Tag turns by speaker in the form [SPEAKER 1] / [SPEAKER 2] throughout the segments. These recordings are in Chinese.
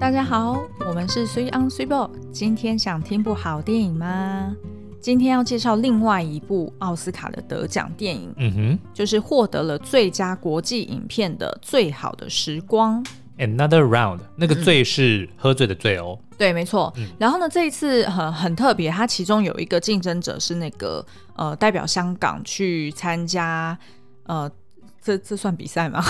[SPEAKER 1] 大家好，我们是 Three on Three Ball。今天想听部好电影吗？今天要介绍另外一部奥斯卡的得奖电影，
[SPEAKER 2] 嗯哼，
[SPEAKER 1] 就是获得了最佳国际影片的《最好的时光》。
[SPEAKER 2] Another round，那个“醉”是喝醉的“醉”哦。
[SPEAKER 1] 嗯、对，没错。
[SPEAKER 2] 嗯、
[SPEAKER 1] 然后呢，这一次很很特别，它其中有一个竞争者是那个呃，代表香港去参加呃。这这算比赛吗？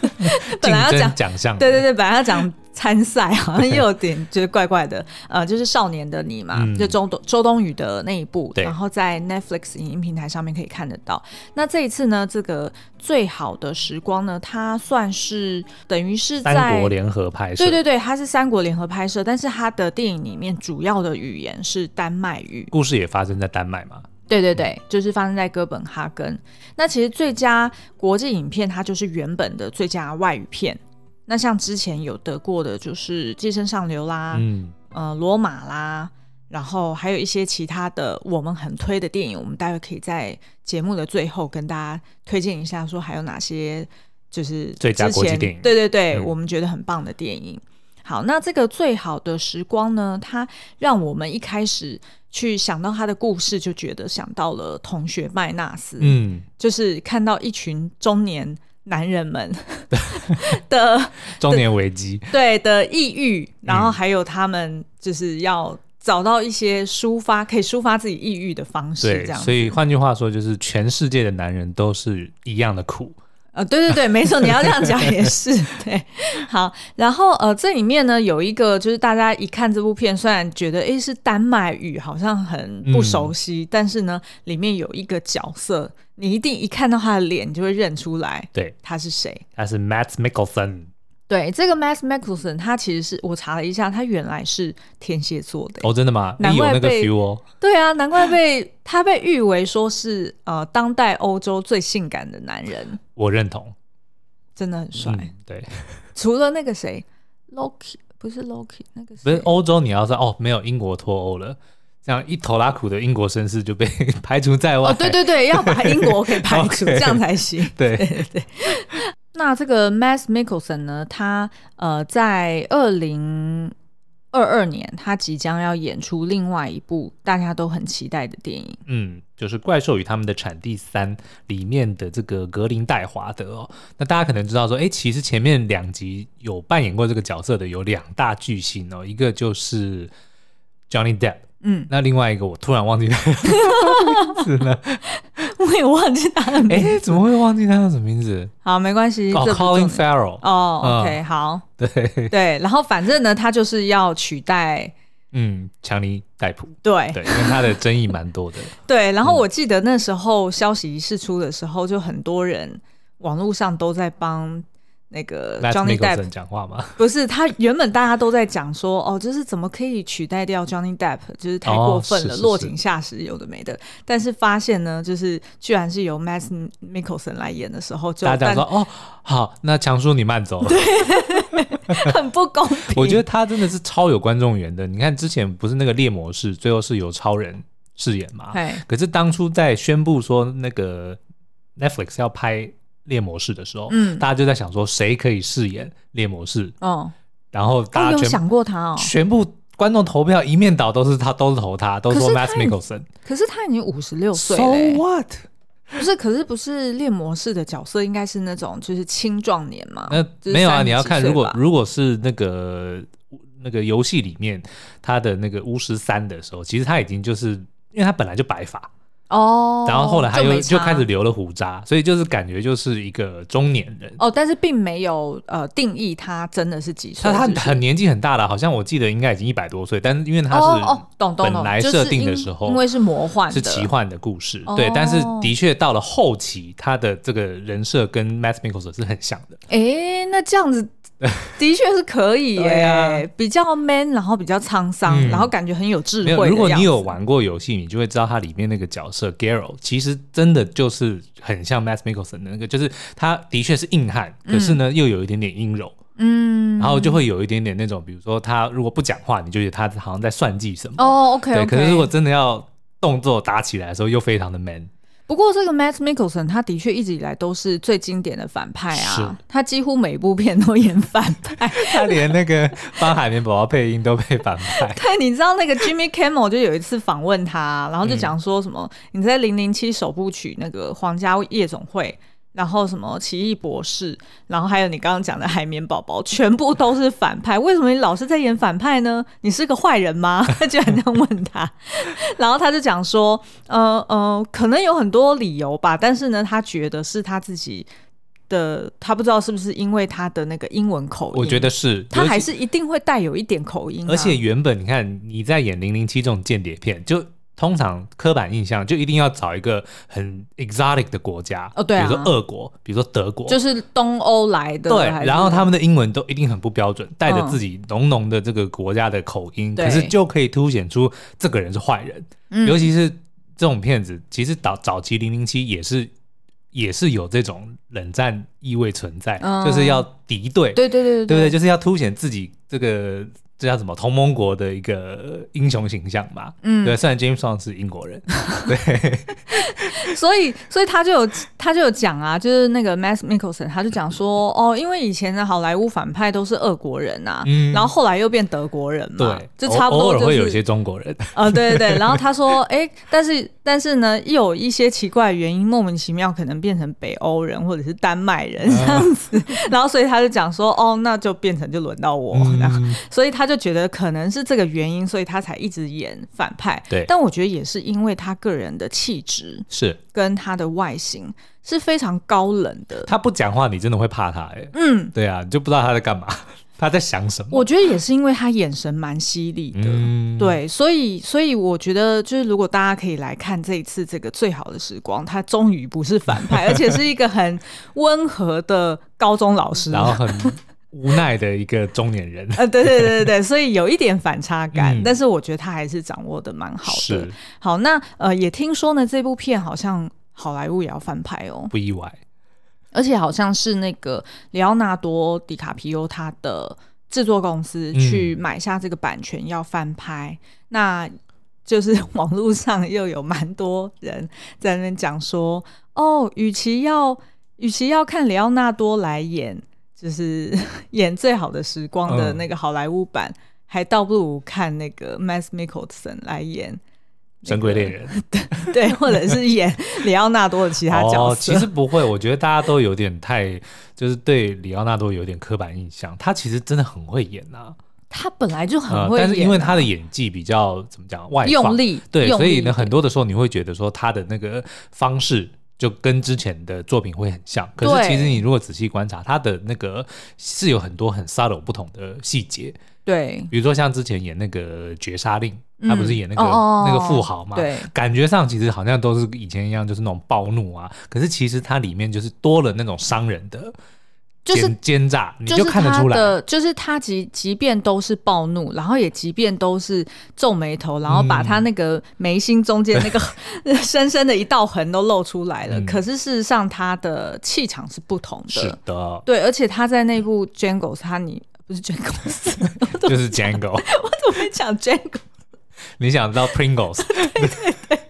[SPEAKER 1] 本来要讲
[SPEAKER 2] 奖项，
[SPEAKER 1] 对对对，本来要讲参赛，好像又有点觉得怪怪的。呃，就是《少年的你》嘛，嗯、就周冬周冬雨的那一部，然后在 Netflix 影音平台上面可以看得到。那这一次呢，这个最好的时光呢，它算是等于是在
[SPEAKER 2] 三国联合拍摄，
[SPEAKER 1] 对对对，它是三国联合拍摄，但是它的电影里面主要的语言是丹麦语，
[SPEAKER 2] 故事也发生在丹麦嘛。
[SPEAKER 1] 对对对，就是发生在哥本哈根。那其实最佳国际影片，它就是原本的最佳外语片。那像之前有得过的，就是《寄生上流》啦，嗯，呃，《罗马》啦，然后还有一些其他的我们很推的电影，我们待会可以在节目的最后跟大家推荐一下，说还有哪些就是
[SPEAKER 2] 最佳国际电影。
[SPEAKER 1] 对对对，
[SPEAKER 2] 嗯、
[SPEAKER 1] 我们觉得很棒的电影。好，那这个最好的时光呢，它让我们一开始。去想到他的故事，就觉得想到了同学麦纳斯，嗯，就是看到一群中年男人们 的
[SPEAKER 2] 中年危机，
[SPEAKER 1] 对的抑郁，然后还有他们就是要找到一些抒发可以抒发自己抑郁的方式，这样。
[SPEAKER 2] 所以换句话说，就是全世界的男人都是一样的苦。
[SPEAKER 1] 呃，对对对，没错，你要这样讲也是对。好，然后呃，这里面呢有一个，就是大家一看这部片，虽然觉得诶是丹麦语，好像很不熟悉，嗯、但是呢，里面有一个角色，你一定一看到他的脸，你就会认出来，
[SPEAKER 2] 对，
[SPEAKER 1] 他是谁？
[SPEAKER 2] 他是 Matt Mickelson。
[SPEAKER 1] 对，这个 Matt Mickelson 他其实是我查了一下，他原来是天蝎座的。
[SPEAKER 2] 哦，真的吗？
[SPEAKER 1] 难怪被
[SPEAKER 2] 你有那个 feel 哦。
[SPEAKER 1] 对啊，难怪被他被誉为说是呃当代欧洲最性感的男人。
[SPEAKER 2] 我认同，
[SPEAKER 1] 真的很帅。
[SPEAKER 2] 嗯、对，
[SPEAKER 1] 除了那个谁，Loki 不是 Loki，那个
[SPEAKER 2] 不是欧洲，你要说哦，没有英国脱欧了，这样一头拉苦的英国绅士就被 排除在外。
[SPEAKER 1] 哦，对对对，要把英国给排除，Okay 这样才行。
[SPEAKER 2] 对
[SPEAKER 1] 对对对。那这个 Mads Mikkelsen 呢？他呃，在二零二二年，他即将要演出另外一部大家都很期待的电影，
[SPEAKER 2] 嗯，就是《怪兽与他们的产地三》里面的这个格林戴华德哦。那大家可能知道说，哎，其实前面两集有扮演过这个角色的有两大巨星哦，一个就是 Johnny Depp。嗯，那另外一个我突然忘记他的 名字了，
[SPEAKER 1] 我也忘记他的名字。
[SPEAKER 2] 哎，怎么会忘记他叫什么名字？
[SPEAKER 1] 好，没关系。
[SPEAKER 2] 哦，Colin Farrell。
[SPEAKER 1] 哦，OK，好。
[SPEAKER 2] 对
[SPEAKER 1] 对，然后反正呢，他就是要取代，
[SPEAKER 2] 嗯，强尼戴普。
[SPEAKER 1] 对
[SPEAKER 2] 对，因为他的争议蛮多的。
[SPEAKER 1] 对，然后我记得那时候消息一释出的时候，就很多人网络上都在帮。那个 Johnny Depp
[SPEAKER 2] 讲话吗？
[SPEAKER 1] 不是，他原本大家都在讲说，哦，就是怎么可以取代掉 Johnny Depp，就是太过分了，哦、落井下石，有的没的。但是发现呢，就是居然是由 Mads Mikkelsen 来演的时候，就
[SPEAKER 2] 大家讲说，哦，好，那强叔你慢走，
[SPEAKER 1] 对，很不公平。
[SPEAKER 2] 我觉得他真的是超有观众缘的。你看之前不是那个猎魔士，最后是由超人饰演嘛？
[SPEAKER 1] 嘿
[SPEAKER 2] 可是当初在宣布说那个 Netflix 要拍。猎魔士的时候，嗯，大家就在想说谁可以饰演猎魔士，哦，然后大家全、
[SPEAKER 1] 哦、有想过他哦，
[SPEAKER 2] 全部观众投票一面倒都是他，都是投他，都说 Mads Mikkelsen。
[SPEAKER 1] 可是他已经五十六岁了
[SPEAKER 2] ，So what？
[SPEAKER 1] 不是，可是不是猎魔士的角色应该是那种就是青壮年嘛？
[SPEAKER 2] 那没有啊，你要看如果如果是那个那个游戏里面他的那个巫师三的时候，其实他已经就是因为他本来就白发。
[SPEAKER 1] 哦，
[SPEAKER 2] 然后后来他又就，就开始留了胡渣，所以就是感觉就是一个中年人。
[SPEAKER 1] 哦，但是并没有呃定义他真的是几岁，
[SPEAKER 2] 他他很年纪很大了，好像我记得应该已经一百多岁，但是因为他是
[SPEAKER 1] 哦懂懂
[SPEAKER 2] 本来设定的时候，
[SPEAKER 1] 因为是魔幻
[SPEAKER 2] 是奇幻的故事，
[SPEAKER 1] 哦、
[SPEAKER 2] 对，但是的确到了后期，他的这个人设跟 Mads Mikkelsen 是很像的，
[SPEAKER 1] 哎，那这样子。的确是可以耶，啊、比较 man，然后比较沧桑，嗯、然后感觉很有智慧。
[SPEAKER 2] 如果你有玩过游戏，你就会知道它里面那个角色 Geralt 其实真的就是很像 Matt Mikkelsen 的那个，就是他的确是硬汉，嗯、可是呢又有一点点阴柔，嗯，然后就会有一点点那种，比如说他如果不讲话，你就觉得他好像在算计什么。
[SPEAKER 1] 哦，OK，, okay
[SPEAKER 2] 对。可是如果真的要动作打起来的时候，又非常的 man。
[SPEAKER 1] 不过这个 Matt Mikkelsen 他的确一直以来都是最经典的反派啊，他几乎每部片都演反派，
[SPEAKER 2] 他连那个帮海绵宝宝配音都配反派。
[SPEAKER 1] 对，你知道那个 Jimmy Kimmel 就有一次访问他，然后就讲说什么、嗯、你在零零七首部曲那个皇家夜总会。然后什么奇异博士，然后还有你刚刚讲的海绵宝宝，全部都是反派。为什么你老是在演反派呢？你是个坏人吗？他居然这样问他，然后他就讲说，呃呃，可能有很多理由吧，但是呢，他觉得是他自己的，他不知道是不是因为他的那个英文口音，
[SPEAKER 2] 我觉得是，
[SPEAKER 1] 他还是一定会带有一点口音啊。
[SPEAKER 2] 而且原本你看你在演零零七这种间谍片，就。通常刻板印象就一定要找一个很 exotic 的国家
[SPEAKER 1] 哦，对啊，
[SPEAKER 2] 比如说俄国，比如说德国，
[SPEAKER 1] 就是东欧来的，
[SPEAKER 2] 对，然后他们的英文都一定很不标准，带着自己浓浓的这个国家的口音，嗯、可是就可以凸显出这个人是坏人。嗯、尤其是这种骗子，其实早早期零零七也是也是有这种冷战意味存在，嗯、就是要敌对，
[SPEAKER 1] 对对对对，对，
[SPEAKER 2] 对不对？就是要凸显自己这个。这叫什么？同盟国的一个英雄形象吧。嗯，对，虽然 James Bond 是英国人，对，
[SPEAKER 1] 所以所以他就有他就有讲啊，就是那个 Mads Mikkelsen，他就讲说，哦，因为以前的好莱坞反派都是俄国人呐、啊，嗯，然后后来又变德国人嘛，
[SPEAKER 2] 对，
[SPEAKER 1] 就差不多、就是、
[SPEAKER 2] 偶尔会有一些中国人，
[SPEAKER 1] 啊、呃，对对对，然后他说，哎，但是但是呢，又有一些奇怪的原因，莫名其妙可能变成北欧人或者是丹麦人这样子，嗯、然后所以他就讲说，哦，那就变成就轮到我，嗯、然后所以他。就觉得可能是这个原因，所以他才一直演反派。
[SPEAKER 2] 对，
[SPEAKER 1] 但我觉得也是因为他个人的气质
[SPEAKER 2] 是
[SPEAKER 1] 跟他的外形是非常高冷的。
[SPEAKER 2] 他不讲话，你真的会怕他哎。嗯，对啊，你就不知道他在干嘛，他在想什么。
[SPEAKER 1] 我觉得也是因为他眼神蛮犀利的。嗯，对，所以所以我觉得就是如果大家可以来看这一次这个最好的时光，他终于不是反派，而且是一个很温和的高中老师，
[SPEAKER 2] 然后很。无奈的一个中年人，
[SPEAKER 1] 呃，对对对对对，所以有一点反差感，嗯、但是我觉得他还是掌握的蛮好的。好，那呃，也听说呢，这部片好像好莱坞也要翻拍哦，
[SPEAKER 2] 不意外，
[SPEAKER 1] 而且好像是那个里奥纳多·迪卡皮欧他的制作公司去买下这个版权要翻拍，嗯、那就是网络上又有蛮多人在那边讲说，哦，与其要与其要看里奥纳多来演。就是 演最好的时光的那个好莱坞版，嗯、还倒不如看那个 Mads Mikkelsen 来演《
[SPEAKER 2] 神鬼恋 人》
[SPEAKER 1] 对，对，或者是演里奥纳多的其他角色。
[SPEAKER 2] 哦。其实不会，我觉得大家都有点太，就是对里奥纳多有点刻板印象。他其实真的很会演呐，啊，
[SPEAKER 1] 他本来就很会演，但是
[SPEAKER 2] 因为他的演技比较怎么讲，外放
[SPEAKER 1] 用力，对，
[SPEAKER 2] 所以呢，很多的时候你会觉得说他的那个方式。就跟之前的作品会很像，可是其实你如果仔细观察，他的那个是有很多很 subtle 不同的细节。
[SPEAKER 1] 对，
[SPEAKER 2] 比如说像之前演那个《绝杀令》，他不是演那个那个富豪嘛？对，感觉上其实好像都是以前一样，就是那种暴怒啊。可是其实它里面就是多了那种商人的。就是奸诈，你就看得出来。
[SPEAKER 1] 的就是他即即便都是暴怒，然后也即便都是皱眉头，然后把他那个眉心中间那个 深深的一道痕都露出来了。嗯、可是事实上，他的气场是不同的。
[SPEAKER 2] 是的，
[SPEAKER 1] 对，而且他在那部 Django，他你不是 Django，
[SPEAKER 2] 就是 Django。我
[SPEAKER 1] 怎么会讲 Django？
[SPEAKER 2] 你想知道 Pringles？
[SPEAKER 1] 对对对。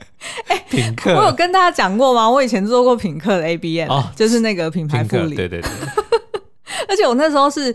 [SPEAKER 1] 哎，
[SPEAKER 2] 品客，
[SPEAKER 1] 我有跟大家讲过吗？我以前做过品客的 ABM，、哦、就是那个品牌副理。
[SPEAKER 2] 对对对。
[SPEAKER 1] 而且我那时候是，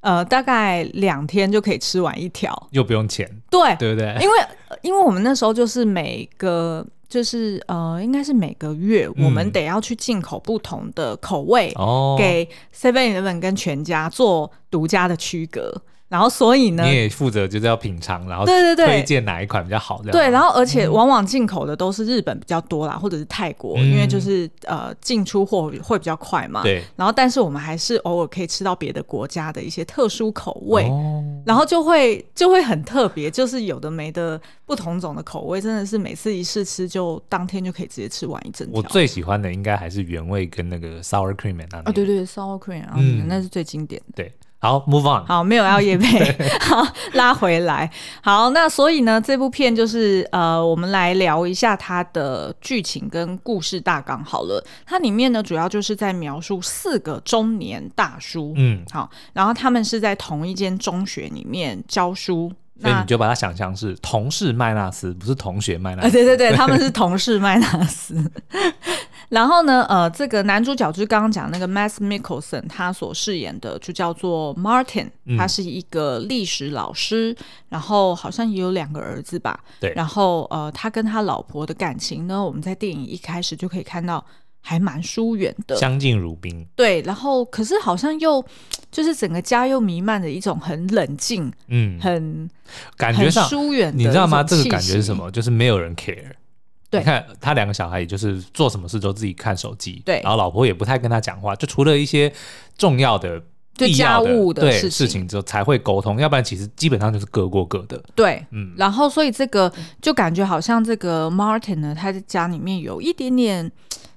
[SPEAKER 1] 呃，大概两天就可以吃完一条，
[SPEAKER 2] 又不用钱，
[SPEAKER 1] 对
[SPEAKER 2] 对不对？
[SPEAKER 1] 因为因为我们那时候就是每个就是呃，应该是每个月我们得要去进口不同的口味，哦、给 Seven Eleven 跟全家做独家的区隔。然后，所以呢，
[SPEAKER 2] 你也负责就是要品尝，然后对对对，推荐哪一款比较好这样。
[SPEAKER 1] 对，然后而且往往进口的都是日本比较多啦，或者是泰国，嗯、因为就是呃进出货会比较快嘛。对。然后，但是我们还是偶尔可以吃到别的国家的一些特殊口味，哦、然后就会就会很特别，就是有的没的不同种的口味，真的是每次一试吃就当天就可以直接吃完一整条。
[SPEAKER 2] 我最喜欢的应该还是原味跟那个 sour cream。
[SPEAKER 1] 啊，对对，sour cream 啊，嗯，那是最经典的。
[SPEAKER 2] 对。好，move on。
[SPEAKER 1] 好，没有要业配，好，拉回来。好，那所以呢，这部片就是呃，我们来聊一下它的剧情跟故事大纲好了。它里面呢，主要就是在描述四个中年大叔，嗯，好，然后他们是在同一间中学里面教书。
[SPEAKER 2] 所以你就把它想象是同事麦纳斯，不是同学麦纳斯。
[SPEAKER 1] 呃、对对对，他们是同事麦纳斯。然后呢，呃，这个男主角就是刚刚讲那个 Mads Mikkelsen，他所饰演的就叫做 Martin，他是一个历史老师，嗯、然后好像也有两个儿子吧。
[SPEAKER 2] 对。
[SPEAKER 1] 然后呃，他跟他老婆的感情呢，我们在电影一开始就可以看到。还蛮疏远的，
[SPEAKER 2] 相敬如宾。
[SPEAKER 1] 对，然后可是好像又就是整个家又弥漫着一种很冷静，嗯，很
[SPEAKER 2] 感觉上
[SPEAKER 1] 疏远。
[SPEAKER 2] 你知道吗？这个感觉是什么？就是没有人 care。
[SPEAKER 1] 对，
[SPEAKER 2] 你看他两个小孩，也就是做什么事都自己看手机。
[SPEAKER 1] 对，
[SPEAKER 2] 然后老婆也不太跟他讲话，就除了一些重要的、
[SPEAKER 1] 家务的
[SPEAKER 2] 对事情之后才会沟通，要不然其实基本上就是各过各的。
[SPEAKER 1] 对，嗯。然后所以这个就感觉好像这个 Martin 呢，他在家里面有一点点。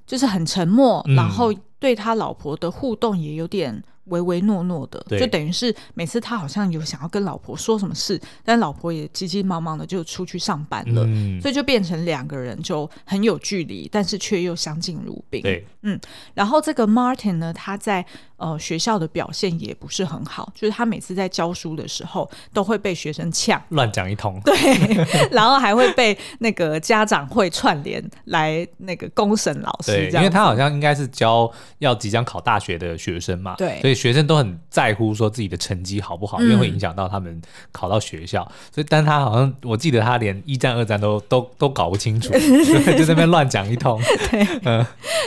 [SPEAKER 1] 就是很沉默，嗯、然后对他老婆的互动也有点唯唯诺诺的，就等于是每次他好像有想要跟老婆说什么事，但老婆也急急忙忙的就出去上班了，嗯、所以就变成两个人就很有距离，但是却又相敬如宾。
[SPEAKER 2] 对，
[SPEAKER 1] 嗯，然后这个 Martin 呢，他在。呃，学校的表现也不是很好，就是他每次在教书的时候都会被学生呛，
[SPEAKER 2] 乱讲一通，
[SPEAKER 1] 对，然后还会被那个家长会串联来那个公审老师，
[SPEAKER 2] 对，因为他好像应该是教要即将考大学的学生嘛，
[SPEAKER 1] 对，
[SPEAKER 2] 所以学生都很在乎说自己的成绩好不好，因为会影响到他们考到学校，嗯、所以但他好像我记得他连一战二战都都都搞不清楚，就在那边乱讲一通，
[SPEAKER 1] 对，嗯，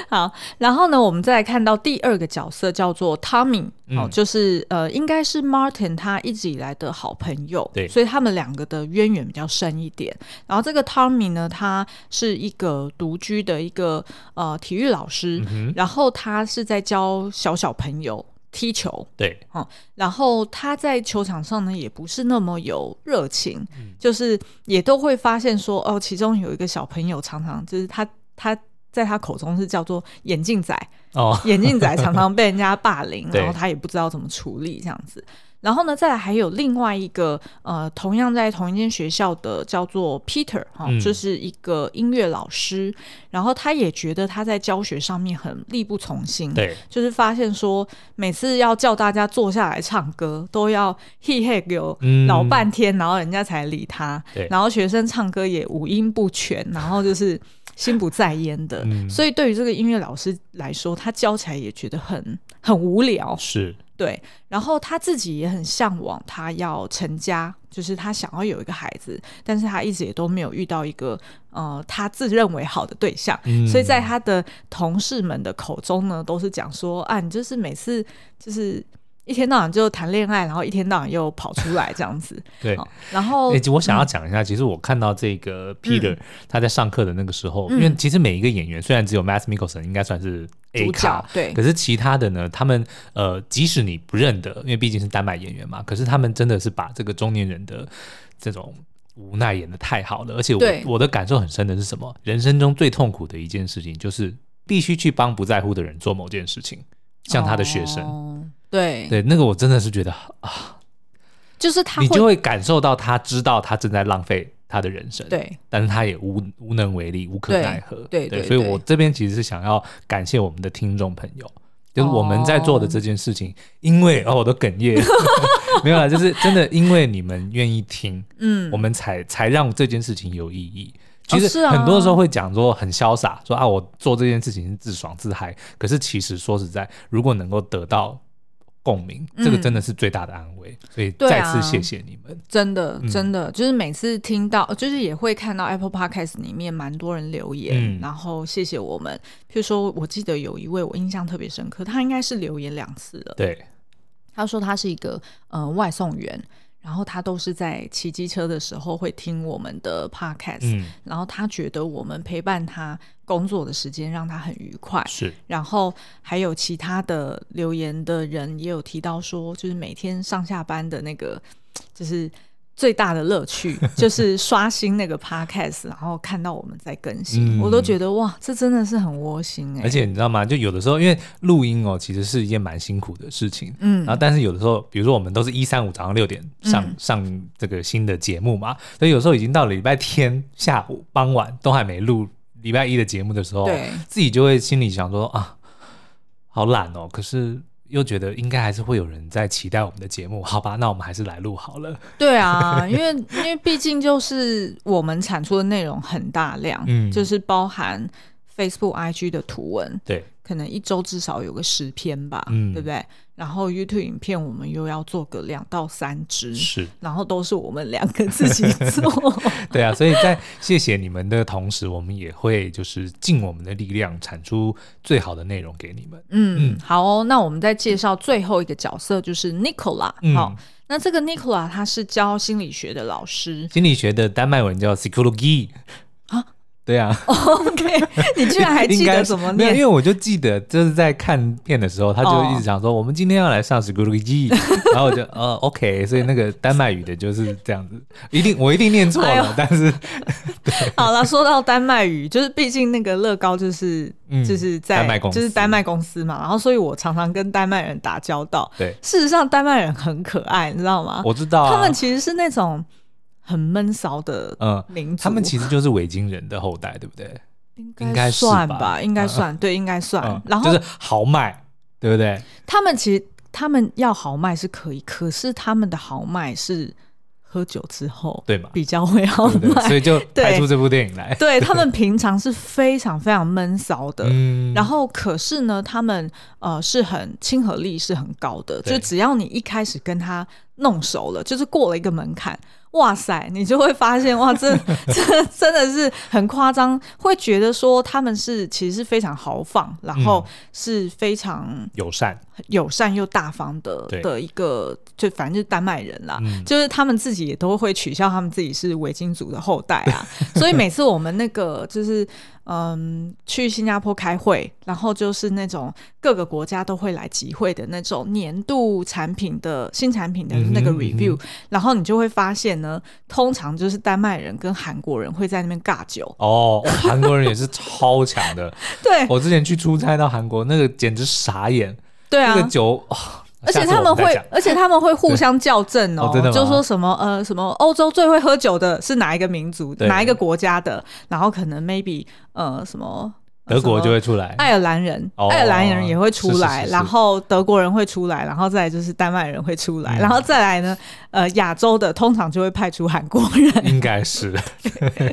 [SPEAKER 1] 好，然后呢，我们再来看到第二个角色叫做。Tommy 哦，就是呃，应该是 Martin 他一直以来的好朋友，
[SPEAKER 2] 对，
[SPEAKER 1] 所以他们两个的渊源比较深一点。然后这个 Tommy 呢，他是一个独居的一个呃体育老师，嗯、然后他是在教小小朋友踢球，
[SPEAKER 2] 对，
[SPEAKER 1] 哦，然后他在球场上呢也不是那么有热情，嗯、就是也都会发现说哦，其中有一个小朋友常常就是他他。在他口中是叫做眼镜仔。哦，眼镜仔常常被人家霸凌，然后他也不知道怎么处理这样子。然后呢，再来还有另外一个呃，同样在同一间学校的叫做 Peter 哈，就是一个音乐老师。然后他也觉得他在教学上面很力不从心，
[SPEAKER 2] 对，
[SPEAKER 1] 就是发现说每次要叫大家坐下来唱歌，都要嘿嘿有老半天，然后人家才理他。然后学生唱歌也五音不全，然后就是。心不在焉的，嗯、所以对于这个音乐老师来说，他教起来也觉得很很无聊。
[SPEAKER 2] 是
[SPEAKER 1] 对，然后他自己也很向往，他要成家，就是他想要有一个孩子，但是他一直也都没有遇到一个呃他自认为好的对象，嗯、所以在他的同事们的口中呢，都是讲说啊，你就是每次就是。一天到晚就谈恋爱，然后一天到晚又跑出来这样子。
[SPEAKER 2] 对，
[SPEAKER 1] 然后、
[SPEAKER 2] 欸、我想要讲一下，嗯、其实我看到这个 Peter 他在上课的那个时候，嗯、因为其实每一个演员虽然只有 Mads Mikkelsen 应该算是 A 咖，
[SPEAKER 1] 对，
[SPEAKER 2] 可是其他的呢，他们呃，即使你不认得，因为毕竟是丹麦演员嘛，可是他们真的是把这个中年人的这种无奈演的太好了。而且我我的感受很深的是什么？人生中最痛苦的一件事情，就是必须去帮不在乎的人做某件事情，像他的学生。哦
[SPEAKER 1] 对。
[SPEAKER 2] 对，那个我真的是觉得啊，
[SPEAKER 1] 就是他，
[SPEAKER 2] 你就会感受到他知道他正在浪费他的人生，
[SPEAKER 1] 对，
[SPEAKER 2] 但是他也无无能为力，无可奈何，
[SPEAKER 1] 对对，
[SPEAKER 2] 所以我这边其实是想要感谢我们的听众朋友，就是我们在做的这件事情，因为哦，我都哽咽，没有啦，就是真的因为你们愿意听，嗯，我们才才让这件事情有意义。其实很多时候会讲说很潇洒，说啊，我做这件事情是自爽自嗨，可是其实说实在，如果能够得到。共鸣，这个真的是最大的安慰，嗯、所以再次谢谢你们。
[SPEAKER 1] 啊、真的，真的，就是每次听到，就是也会看到 Apple Podcast 里面蛮多人留言，嗯、然后谢谢我们。譬如说，我记得有一位我印象特别深刻，他应该是留言两次了。
[SPEAKER 2] 对，
[SPEAKER 1] 他说他是一个呃外送员。然后他都是在骑机车的时候会听我们的 podcast，嗯，然后他觉得我们陪伴他工作的时间让他很愉快，
[SPEAKER 2] 是。
[SPEAKER 1] 然后还有其他的留言的人也有提到说，就是每天上下班的那个，就是。最大的乐趣 就是刷新那个 podcast，然后看到我们在更新，嗯、我都觉得哇，这真的是很窝心哎、欸。
[SPEAKER 2] 而且你知道吗？就有的时候，因为录音哦，其实是一件蛮辛苦的事情。嗯，然后但是有的时候，比如说我们都是一三五早上六点上、嗯、上这个新的节目嘛，所以有时候已经到了礼拜天下午傍晚都还没录礼拜一的节目的时候，
[SPEAKER 1] 对，
[SPEAKER 2] 自己就会心里想说啊，好懒哦。可是。又觉得应该还是会有人在期待我们的节目，好吧？那我们还是来录好了。
[SPEAKER 1] 对啊，因为因为毕竟就是我们产出的内容很大量，嗯，就是包含 Facebook、IG 的图文，
[SPEAKER 2] 对，
[SPEAKER 1] 可能一周至少有个十篇吧，嗯，对不对？然后 YouTube 影片我们又要做个两到三支，
[SPEAKER 2] 是，
[SPEAKER 1] 然后都是我们两个自己做。
[SPEAKER 2] 对啊，所以在谢谢你们的同时，我们也会就是尽我们的力量产出最好的内容给你们。
[SPEAKER 1] 嗯，嗯好哦，那我们再介绍最后一个角色，就是 Nicola。嗯，好，那这个 Nicola 他是教心理学的老师，
[SPEAKER 2] 心理学的丹麦文叫 Psykologi。对啊，
[SPEAKER 1] OK，你居然还记得怎么念？
[SPEAKER 2] 因为我就记得就是在看片的时候，他就一直讲说、哦、我们今天要来上 Psykologi，然后我就呃 OK，所以那个丹麦语的就是这样子，一定我一定念错了，哎、但是
[SPEAKER 1] 好了，说到丹麦语，就是毕竟那个乐高就是、嗯、就是在
[SPEAKER 2] 丹麦公司
[SPEAKER 1] 就是丹麦公司嘛，然后所以我常常跟丹麦人打交道。
[SPEAKER 2] 对，
[SPEAKER 1] 事实上丹麦人很可爱，你知道吗？
[SPEAKER 2] 我知道、啊，
[SPEAKER 1] 他们其实是那种。很闷骚的民族，
[SPEAKER 2] 嗯，他们其实就是维京人的后代，对不对？
[SPEAKER 1] 应该算吧，应该算，对，应该算。
[SPEAKER 2] 嗯、
[SPEAKER 1] 然后
[SPEAKER 2] 就是豪迈，对不对？
[SPEAKER 1] 他们其实他们要豪迈是可以，可是他们的豪迈是喝酒之后，
[SPEAKER 2] 对嘛？
[SPEAKER 1] 比较会豪迈，
[SPEAKER 2] 所以就 拍出这部电影来。
[SPEAKER 1] 对，对 他们平常是非常非常闷骚的，嗯、然后可是呢，他们呃是很亲和力是很高的，就只要你一开始跟他弄熟了，就是过了一个门槛。哇塞，你就会发现哇，这 这真的是很夸张，会觉得说他们是其实是非常豪放，然后是非常
[SPEAKER 2] 友善、
[SPEAKER 1] 友善又大方的的一个，就反正就是丹麦人啦，就是他们自己也都会取笑他们自己是维京族的后代啊，所以每次我们那个就是。嗯，去新加坡开会，然后就是那种各个国家都会来集会的那种年度产品的新产品的那个 review，、嗯嗯、然后你就会发现呢，通常就是丹麦人跟韩国人会在那边尬酒。
[SPEAKER 2] 哦，韩国人也是超强的。
[SPEAKER 1] 对，
[SPEAKER 2] 我之前去出差到韩国，那个简直傻眼。
[SPEAKER 1] 对啊，
[SPEAKER 2] 那个酒。哦
[SPEAKER 1] 而且他们会，而且他们会互相校正哦，就说什么呃什么欧洲最会喝酒的是哪一个民族，哪一个国家的，然后可能 maybe 呃什么。
[SPEAKER 2] 德国就会出来，
[SPEAKER 1] 爱尔兰人，哦、爱尔兰人也会出来，是是是是，然后德国人会出来，然后再来就是丹麦人会出来，嗯、然后再来呢，呃，亚洲的通常就会派出韩国人，
[SPEAKER 2] 应该是。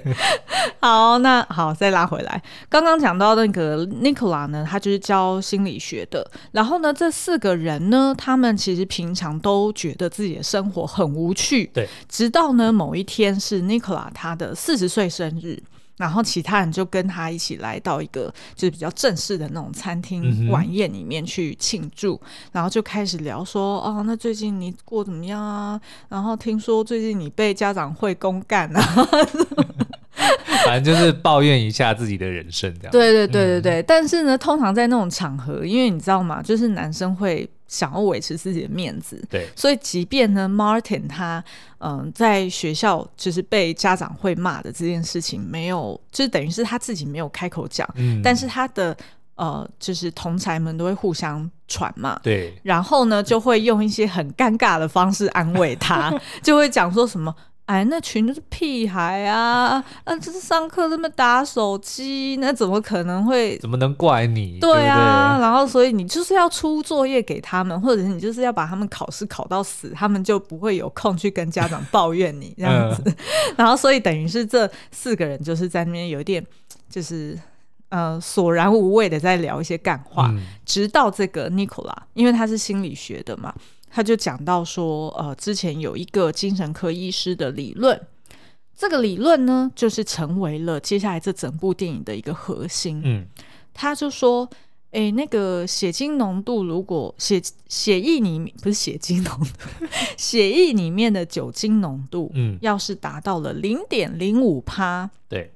[SPEAKER 1] 好，那好，再拉回来，刚刚讲到那个 Nicola 呢，他就是教心理学的，然后呢，这四个人呢，他们其实平常都觉得自己的生活很无趣，
[SPEAKER 2] 对，
[SPEAKER 1] 直到呢某一天是 Nicola 他的四十岁生日。然后其他人就跟他一起来到一个就是比较正式的那种餐厅晚宴里面去庆祝，嗯、然后就开始聊说哦，那最近你过怎么样啊？然后听说最近你被家长会公干啊，
[SPEAKER 2] 反正就是抱怨一下自己的人生这样。
[SPEAKER 1] 对对对对对，嗯、但是呢，通常在那种场合，因为你知道吗？就是男生会。想要维持自己的面子，
[SPEAKER 2] 对，
[SPEAKER 1] 所以即便呢，Martin 他嗯、呃，在学校就是被家长会骂的这件事情没有，就是等于是他自己没有开口讲，嗯，但是他的呃，就是同才们都会互相传嘛，
[SPEAKER 2] 对，
[SPEAKER 1] 然后呢，就会用一些很尴尬的方式安慰他，就会讲说什么。哎，那群都是屁孩啊！啊，就是上课这么打手机，那怎么可能会？
[SPEAKER 2] 怎么能怪你？
[SPEAKER 1] 对啊，
[SPEAKER 2] 对对，
[SPEAKER 1] 然后所以你就是要出作业给他们，或者是你就是要把他们考试考到死，他们就不会有空去跟家长抱怨你这样子。嗯、然后所以等于是这四个人就是在那边有一点就是呃索然无味的在聊一些干话，嗯、直到这个 Nicola，因为他是心理学的嘛。他就讲到说，呃，之前有一个精神科医师的理论，这个理论呢，就是成为了接下来这整部电影的一个核心。嗯，他就说，哎，那个血精浓度，如果血血液里面不是血精浓度，血液里面的酒精浓度，嗯，要是达到了零点零五趴，
[SPEAKER 2] 对，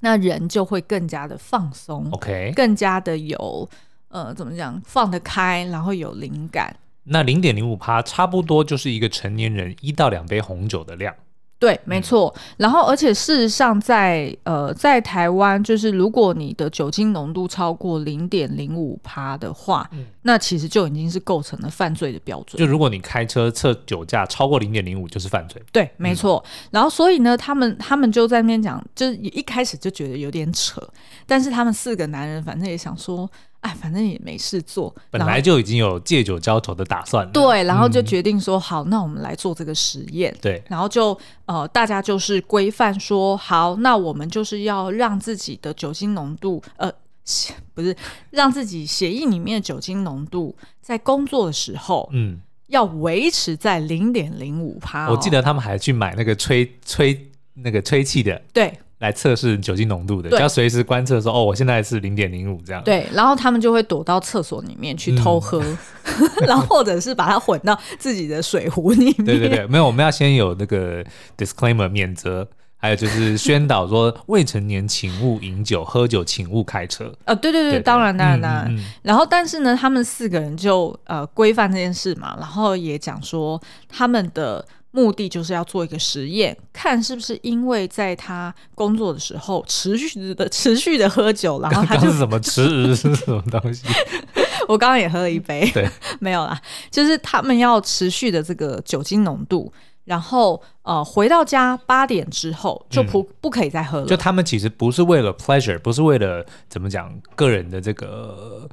[SPEAKER 1] 那人就会更加的放松
[SPEAKER 2] ，OK，
[SPEAKER 1] 更加的有，呃，怎么讲，放得开，然后有灵感。
[SPEAKER 2] 那零点零五趴差不多就是一个成年人一到两杯红酒的量。
[SPEAKER 1] 对，没错。嗯、然后，而且事实上在，在呃，在台湾，就是如果你的酒精浓度超过零点零五趴的话，嗯、那其实就已经是构成了犯罪的标准。
[SPEAKER 2] 就如果你开车测酒驾超过零点零五，就是犯罪。
[SPEAKER 1] 对，没错。嗯、然后，所以呢，他们他们就在那边讲，就是一开始就觉得有点扯，但是他们四个男人反正也想说。哎，反正也没事做，
[SPEAKER 2] 本来就已经有借酒浇头的打算了。
[SPEAKER 1] 对，然后就决定说、嗯、好，那我们来做这个实验。
[SPEAKER 2] 对，
[SPEAKER 1] 然后就呃，大家就是规范说好，那我们就是要让自己的酒精浓度呃。不是让自己血液里面的酒精浓度在工作的时候，嗯，要维持在零点零五趴。
[SPEAKER 2] 我记得他们还去买那个吹吹那个吹气的，
[SPEAKER 1] 对，
[SPEAKER 2] 来测试酒精浓度的，要随时观测说，哦，我现在是零点零五这样。
[SPEAKER 1] 对，然后他们就会躲到厕所里面去偷喝，嗯、然后或者是把它混到自己的水壶里面。
[SPEAKER 2] 对对对，没有，我们要先有那个 disclaimer 免责。还有就是宣导说，未成年请勿饮酒，喝酒请勿开车。
[SPEAKER 1] 呃，对对对，对对当然当然当然。嗯嗯、然后，但是呢，他们四个人就呃规范这件事嘛，然后也讲说，他们的目的就是要做一个实验，看是不是因为在他工作的时候持续的 持续的喝酒，然后他就是
[SPEAKER 2] 怎么吃是什么东西？
[SPEAKER 1] 我刚刚也喝了一杯，
[SPEAKER 2] 对，
[SPEAKER 1] 没有啦，就是他们要持续的这个酒精浓度。然后，呃，回到家八点之后就不、嗯、不可以再喝了。
[SPEAKER 2] 就他们其实不是为了 pleasure，不是为了怎么讲个人的这个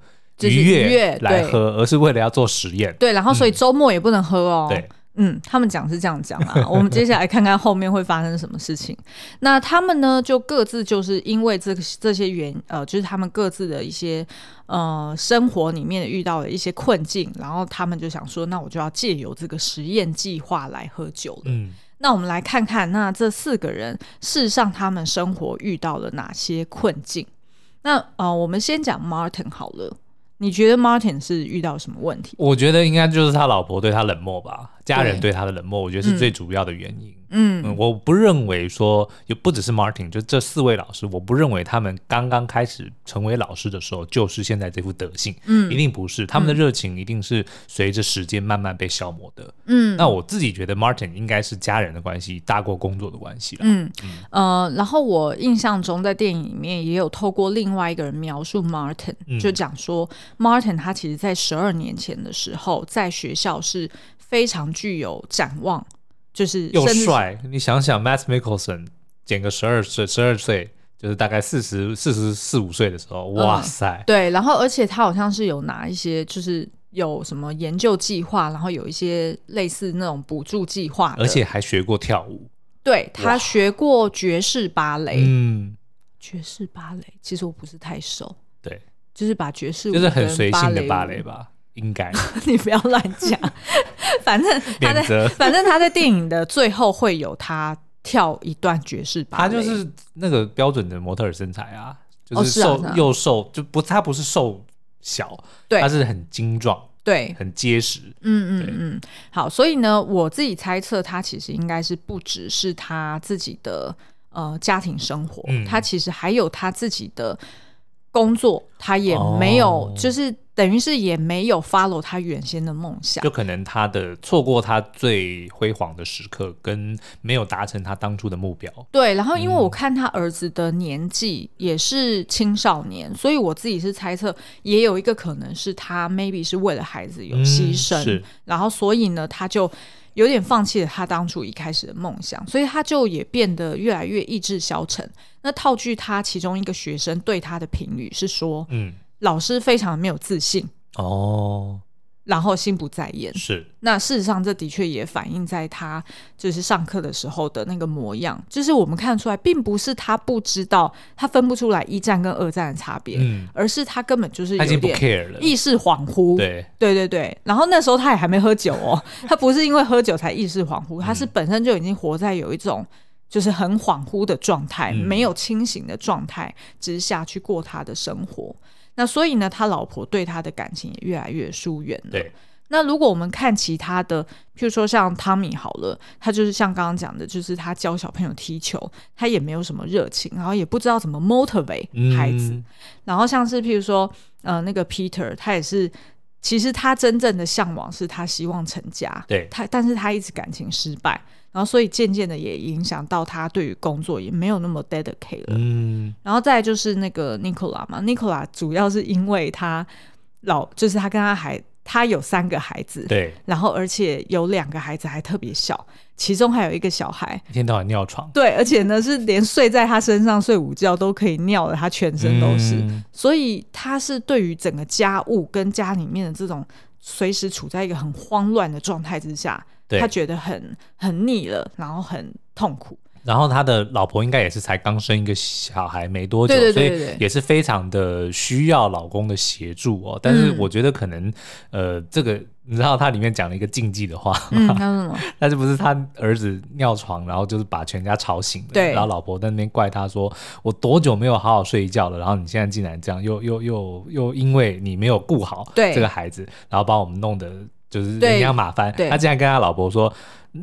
[SPEAKER 2] 愉悦来喝，而是为了要做实验。
[SPEAKER 1] 对，然后所以周末也不能喝哦。
[SPEAKER 2] 对。
[SPEAKER 1] 嗯，他们讲是这样讲啊，我们接下来看看后面会发生什么事情。那他们呢，就各自就是因为这个这些原呃，就是他们各自的一些呃生活里面遇到的一些困境，然后他们就想说，那我就要借由这个实验计划来喝酒了。嗯，那我们来看看，那这四个人事实上他们生活遇到了哪些困境？那呃，我们先讲 Martin 好了。你觉得 Martin 是遇到什么问题？
[SPEAKER 2] 我觉得应该就是他老婆对他冷漠吧，家人对他的冷漠，我觉得是最主要的原因。嗯，嗯，我不认为说，也不只是 Martin，就这四位老师，我不认为他们刚刚开始成为老师的时候就是现在这副德性。嗯，一定不是，他们的热情一定是随着时间慢慢被消磨的。嗯，那我自己觉得 Martin 应该是家人的关系大过工作的关系。
[SPEAKER 1] 嗯嗯呃，然后我印象中在电影里面也有透过另外一个人描述 Martin，就讲说 Martin 他其实在十二年前的时候在学校是非常具有展望。就是
[SPEAKER 2] 又帅，你想想，Matt Mickelson 减个十二岁，十二岁就是大概四十四十四五岁的时候，哇塞、嗯！
[SPEAKER 1] 对，然后而且他好像是有拿一些，就是有什么研究计划，然后有一些类似那种补助计划，
[SPEAKER 2] 而且还学过跳舞。
[SPEAKER 1] 对，他学过爵士芭蕾，
[SPEAKER 2] 嗯，
[SPEAKER 1] 爵士芭蕾其实我不是太熟，
[SPEAKER 2] 对，
[SPEAKER 1] 就是把爵士舞
[SPEAKER 2] 就是很随性的芭蕾吧。应该，
[SPEAKER 1] 你不要乱讲。反正他在，反正他在电影的最后会有他跳一段爵士吧。
[SPEAKER 2] 他就是那个标准的模特儿身材啊，就是瘦、哦是啊、又瘦，就不他不是瘦小，对，他是很精壮，
[SPEAKER 1] 对，
[SPEAKER 2] 很结实。
[SPEAKER 1] 嗯嗯嗯。好，所以呢，我自己猜测，他其实应该是不只是他自己的呃家庭生活，嗯、他其实还有他自己的工作，他也没有、哦、就是。等于是也没有 follow 他原先的梦想，
[SPEAKER 2] 就可能他的错过他最辉煌的时刻，跟没有达成他当初的目标。
[SPEAKER 1] 对，然后因为我看他儿子的年纪也是青少年，嗯、所以我自己是猜测，也有一个可能是他 maybe 是为了孩子有牺牲，然后所以呢，他就有点放弃了他当初一开始的梦想，所以他就也变得越来越意志消沉。那套句他其中一个学生对他的评语是说，嗯。老师非常没有自信。
[SPEAKER 2] 哦，
[SPEAKER 1] 然后心不在焉。
[SPEAKER 2] 是，
[SPEAKER 1] 那事实上这的确也反映在他就是上课的时候的那个模样，就是我们看出来，并不是他不知道，他分不出来一战跟二战的差别，嗯，而是他根本就是有点意识恍惚。
[SPEAKER 2] 对，
[SPEAKER 1] 对对对。然后那时候他也还没喝酒哦，他不是因为喝酒才意识恍惚，他是本身就已经活在有一种就是很恍惚的状态，嗯、没有清醒的状态之下去过他的生活。那所以呢，他老婆对他的感情也越来越疏远了。
[SPEAKER 2] 对。
[SPEAKER 1] 那如果我们看其他的，譬如说像汤米好了，他就是像刚刚讲的，就是他教小朋友踢球，他也没有什么热情，然后也不知道怎么 motivate 孩子。嗯、然后像是譬如说，呃，那个 Peter，他也是，其实他真正的向往是他希望成家。
[SPEAKER 2] 对。
[SPEAKER 1] 他，但是他一直感情失败。然后，所以渐渐的也影响到他对于工作也没有那么 dedicate 了。嗯，然后再就是那个 Nicola 嘛，Nicola 主要是因为他老，就是他跟他孩他有三个孩子，
[SPEAKER 2] 对，
[SPEAKER 1] 然后而且有两个孩子还特别小，其中还有一个小孩
[SPEAKER 2] 一天到晚尿床，
[SPEAKER 1] 对，而且呢是连睡在他身上睡午觉都可以尿的，他全身都是，嗯、所以他是对于整个家务跟家里面的这种随时处在一个很慌乱的状态之下，他觉得很很腻了，然后很痛苦。
[SPEAKER 2] 然后他的老婆应该也是才刚生一个小孩没多久，
[SPEAKER 1] 对对对对对，
[SPEAKER 2] 所以也是非常的需要老公的协助哦。但是我觉得可能，嗯、呃，这个你知道他里面讲了一个禁忌的话吗？嗯，什么？但是不是他儿子尿床，然后就是把全家吵醒了，
[SPEAKER 1] 对。
[SPEAKER 2] 然后老婆在那边怪他说：“我多久没有好好睡一觉了？然后你现在竟然这样，又又又又因为你没有顾好这个孩子，然后把我们弄得就是人仰马翻。”他竟然跟他老婆说。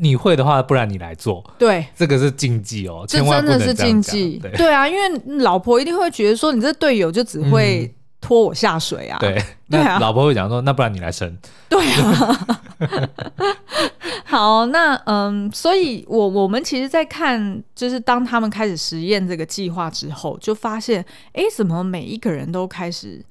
[SPEAKER 2] 你会的话，不然你来做。
[SPEAKER 1] 对，
[SPEAKER 2] 这个是禁忌哦，
[SPEAKER 1] 这真的是禁忌。对，对啊，因为老婆一定会觉得说，你这队友就只会拖我下水啊。
[SPEAKER 2] 嗯、对，对啊，老婆会讲说，那不然你来生。
[SPEAKER 1] 对啊。好，那嗯，所以我我们其实，在看，就是当他们开始实验这个计划之后，就发现，哎，怎么每一个人都开始。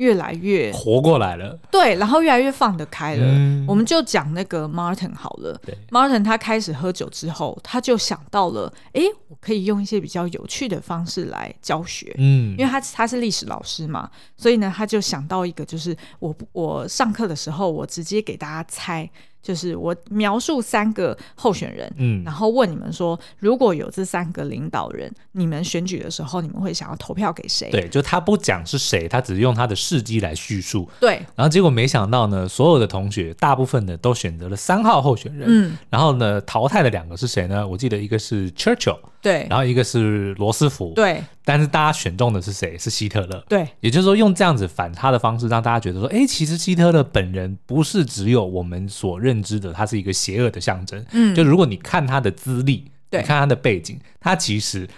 [SPEAKER 1] 越来越
[SPEAKER 2] 活过来了，
[SPEAKER 1] 对，然后越来越放得开了。嗯、我们就讲那个 Martin 好了。，Martin 他开始喝酒之后，他就想到了，哎，我可以用一些比较有趣的方式来教学。嗯，因为他他是历史老师嘛，所以呢，他就想到一个，就是我我上课的时候，我直接给大家猜。就是我描述三个候选人，嗯，然后问你们说，如果有这三个领导人，你们选举的时候，你们会想要投票给谁？
[SPEAKER 2] 对，就他不讲是谁，他只是用他的事迹来叙述。
[SPEAKER 1] 对，
[SPEAKER 2] 然后结果没想到呢，所有的同学大部分的都选择了三号候选人，嗯，然后呢，淘汰的两个是谁呢？我记得一个是 Churchill。
[SPEAKER 1] 对，
[SPEAKER 2] 然后一个是罗斯福，
[SPEAKER 1] 对，
[SPEAKER 2] 但是大家选中的是谁？是希特勒，
[SPEAKER 1] 对，
[SPEAKER 2] 也就是说用这样子反差的方式，让大家觉得说，哎，其实希特勒本人不是只有我们所认知的，他是一个邪恶的象征。嗯，就如果你看他的资历，
[SPEAKER 1] 对，
[SPEAKER 2] 你看他的背景，他其实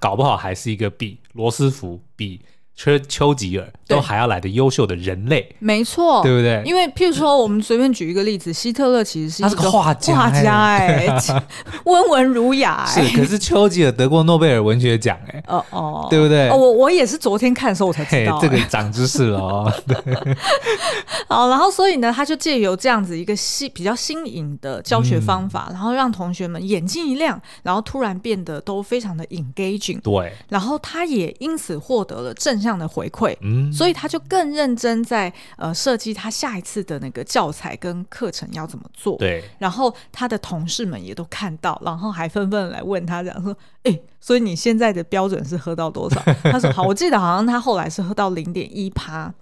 [SPEAKER 2] 搞不好还是一个比罗斯福比。丘丘吉尔都还要来的优秀的人类，
[SPEAKER 1] 没错，
[SPEAKER 2] 对不对？
[SPEAKER 1] 因为譬如说，我们随便举一个例子，希特勒其实是一个画家，
[SPEAKER 2] 画家哎，
[SPEAKER 1] 温文儒雅
[SPEAKER 2] 是。可是丘吉尔得过诺贝尔文学奖哎，哦哦，对不对？
[SPEAKER 1] 我我也是昨天看的时候我才知道，
[SPEAKER 2] 这个长知识了哦。
[SPEAKER 1] 好，然后所以呢，他就借由这样子一个新比较新颖的教学方法，然后让同学们眼睛一亮，然后突然变得都非常的 engaging，
[SPEAKER 2] 对，
[SPEAKER 1] 然后他也因此获得了正向。的回馈，嗯，所以他就更认真在呃设计他下一次的那个教材跟课程要怎么做。
[SPEAKER 2] 对，
[SPEAKER 1] 然后他的同事们也都看到，然后还纷纷来问他，讲说：“哎，所以你现在的标准是喝到多少？”他说：“好，我记得好像他后来是喝到零点一趴。”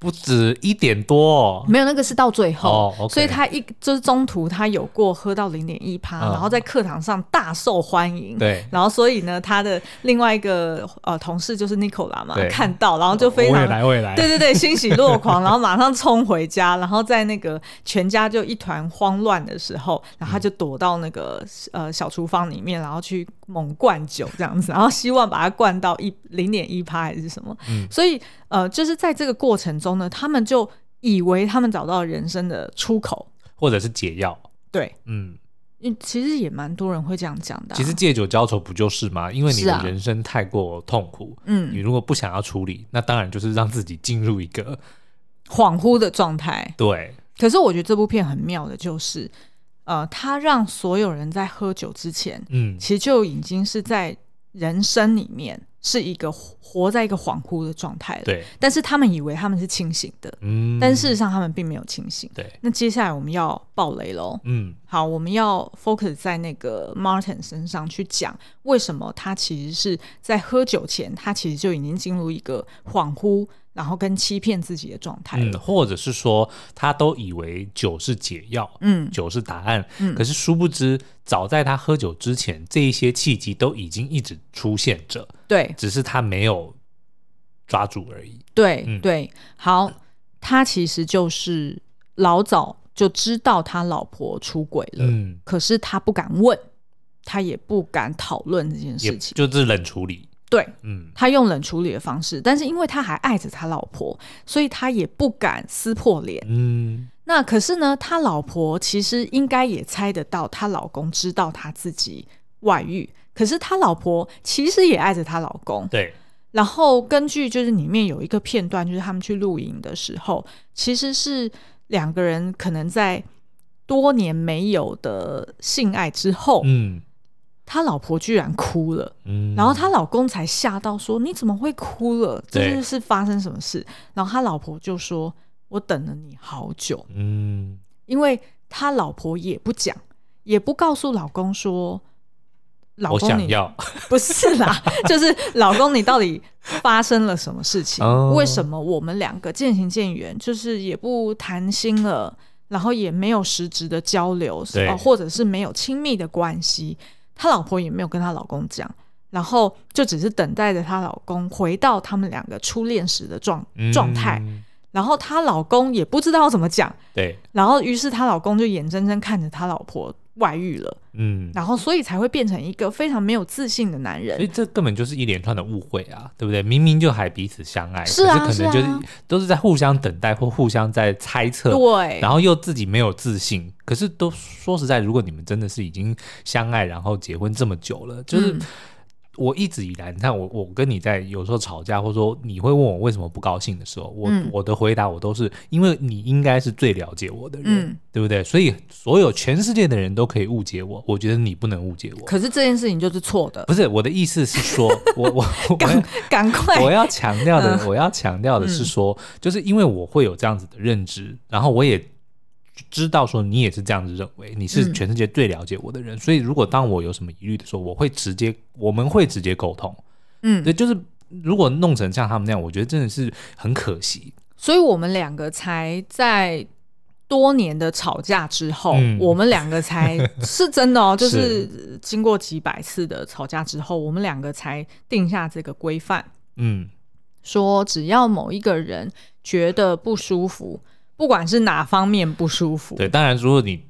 [SPEAKER 2] 不止一点多，哦，
[SPEAKER 1] 没有那个是到最后，
[SPEAKER 2] 哦 okay，
[SPEAKER 1] 所以他一就是中途他有过喝到零点一趴，然后在课堂上大受欢迎。
[SPEAKER 2] 对，
[SPEAKER 1] 然后所以呢，他的另外一个呃同事就是 Nicola 嘛，看到然后就非常
[SPEAKER 2] 未来未来，
[SPEAKER 1] 对对对，欣喜若狂，然后马上冲回家，然后在那个全家就一团慌乱的时候，然后他就躲到那个呃小厨房里面，然后去猛灌酒这样子，然后希望把它灌到一零点一趴还是什么，嗯，所以。呃，就是在这个过程中呢，他们就以为他们找到了人生的出口，
[SPEAKER 2] 或者是解药。
[SPEAKER 1] 对，嗯，其实也蛮多人会这样讲的啊。
[SPEAKER 2] 其实借酒浇愁不就是吗？因为你的人生太过痛苦，嗯，你如果不想要处理，那当然就是让自己进入一个
[SPEAKER 1] 恍惚的状态。
[SPEAKER 2] 对。
[SPEAKER 1] 可是我觉得这部片很妙的就是，呃，他让所有人在喝酒之前，嗯，其实就已经是在人生里面。是一个活在一个恍惚的状态了，
[SPEAKER 2] 对。
[SPEAKER 1] 但是他们以为他们是清醒的，嗯。但事实上他们并没有清醒，
[SPEAKER 2] 对。
[SPEAKER 1] 那接下来我们要爆雷喽，嗯。好，我们要 focus 在那个 Martin 身上去讲，为什么他其实是在喝酒前，他其实就已经进入一个恍惚。然后跟欺骗自己的状态，
[SPEAKER 2] 嗯，或者是说他都以为酒是解药，嗯，酒是答案，嗯，可是殊不知，早在他喝酒之前，这一些契机都已经一直出现着，
[SPEAKER 1] 对，
[SPEAKER 2] 只是他没有抓住而已，
[SPEAKER 1] 对，嗯、对，好，他其实就是老早就知道他老婆出轨了，嗯，可是他不敢问，他也不敢讨论这件事情，
[SPEAKER 2] 就是冷处理。
[SPEAKER 1] 对，嗯，他用冷处理的方式，但是因为他还爱着他老婆，所以他也不敢撕破脸。嗯，那可是呢，他老婆其实应该也猜得到，她老公知道他自己外遇，可是他老婆其实也爱着他老公。
[SPEAKER 2] 对，
[SPEAKER 1] 然后根据就是里面有一个片段，就是他们去露营的时候，其实是两个人可能在多年没有的性爱之后，嗯，他老婆居然哭了，嗯，然后他老公才吓到说：“你怎么会哭了？这就是发生什么事？”然后他老婆就说：“我等了你好久，嗯，因为他老婆也不讲，也不告诉老公说。”老公你，
[SPEAKER 2] 要
[SPEAKER 1] 不是啦，就是老公，你到底发生了什么事情？哦、为什么我们两个渐行渐远？就是也不谈心了，然后也没有实质的交流，对或者是没有亲密的关系。他老婆也没有跟他老公讲，然后就只是等待着他老公回到他们两个初恋时的状状态。嗯、然后她老公也不知道怎么讲，
[SPEAKER 2] 对。
[SPEAKER 1] 然后于是她老公就眼睁睁看着他老婆。外遇了，嗯，然后所以才会变成一个非常没有自信的男人。
[SPEAKER 2] 所以这根本就是一连串的误会啊，对不对？明明就还彼此相爱，是啊，可是可能就是，都是在互相等待或互相在猜测，
[SPEAKER 1] 对，
[SPEAKER 2] 然后又自己没有自信。可是都说实在，如果你们真的是已经相爱，然后结婚这么久了，就是。嗯我一直以来，你看我，我跟你在有时候吵架，或者说你会问我为什么不高兴的时候，我、嗯、我的回答我都是因为你应该是最了解我的人，嗯、对不对？所以所有全世界的人都可以误解我，我觉得你不能误解我。
[SPEAKER 1] 可是这件事情就是错的。
[SPEAKER 2] 不是，我的意思是说，我我
[SPEAKER 1] 赶赶快，
[SPEAKER 2] 我要强调的，我要强调的是说，嗯、就是因为我会有这样子的认知，然后我也。知道说你也是这样子认为，你是全世界最了解我的人，嗯、所以如果当我有什么疑虑的时候，我会直接，我们会直接沟通。嗯，对，就是如果弄成像他们那样，我觉得真的是很可惜。
[SPEAKER 1] 所以我们两个才在多年的吵架之后，嗯、我们两个才是真的哦，就是经过几百次的吵架之后，我们两个才定下这个规范。嗯，说只要某一个人觉得不舒服。不管是哪方面不舒服，
[SPEAKER 2] 对，当然如果你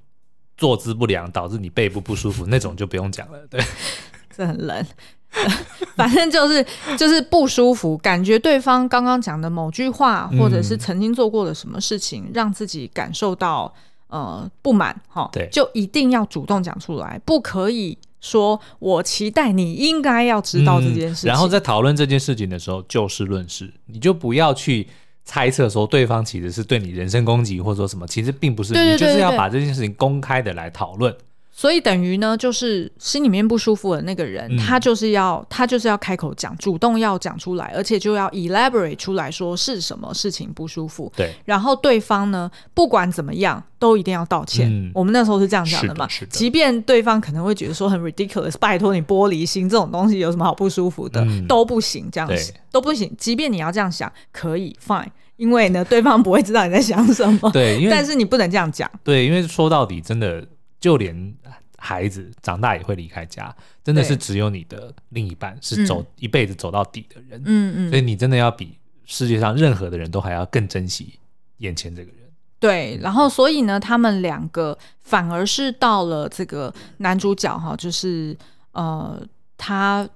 [SPEAKER 2] 坐姿不良导致你背部不舒服，那种就不用讲了。对，
[SPEAKER 1] 这很冷，反正就是就是不舒服，感觉对方刚刚讲的某句话，或者是曾经做过的什么事情，嗯、让自己感受到呃不满，哈，对，就一定要主动讲出来，不可以说我期待你应该要知道这件事情，
[SPEAKER 2] 嗯、然后在讨论这件事情的时候就事论事，你就不要去。猜测说对方其实是对你人身攻击，或者说什么，其实并不是，对对对对，你就是要把这件事情公开的来讨论。
[SPEAKER 1] 所以等于呢，就是心里面不舒服的那个人，嗯、他就是要他就是要开口讲，主动要讲出来，而且就要 elaborate 出来说是什么事情不舒服。
[SPEAKER 2] 对，
[SPEAKER 1] 然后对方呢，不管怎么样，都一定要道歉。嗯、我们那时候是这样讲的嘛，
[SPEAKER 2] 是的，是的，
[SPEAKER 1] 即便对方可能会觉得说很 ridiculous，拜托你玻璃心这种东西有什么好不舒服的，嗯、都不行，这样子都不行。即便你要这样想，可以 fine，因为呢，对方不会知道你在想什么。
[SPEAKER 2] 对，因为
[SPEAKER 1] 但是你不能这样讲。
[SPEAKER 2] 对，因为说到底，真的就连。孩子长大也会离开家，真的是只有你的另一半是走一辈子走到底的人。嗯嗯，所以你真的要比世界上任何的人都还要更珍惜眼前这个人。
[SPEAKER 1] 对，然后所以呢，他们两个反而是到了这个男主角哈，就是呃他。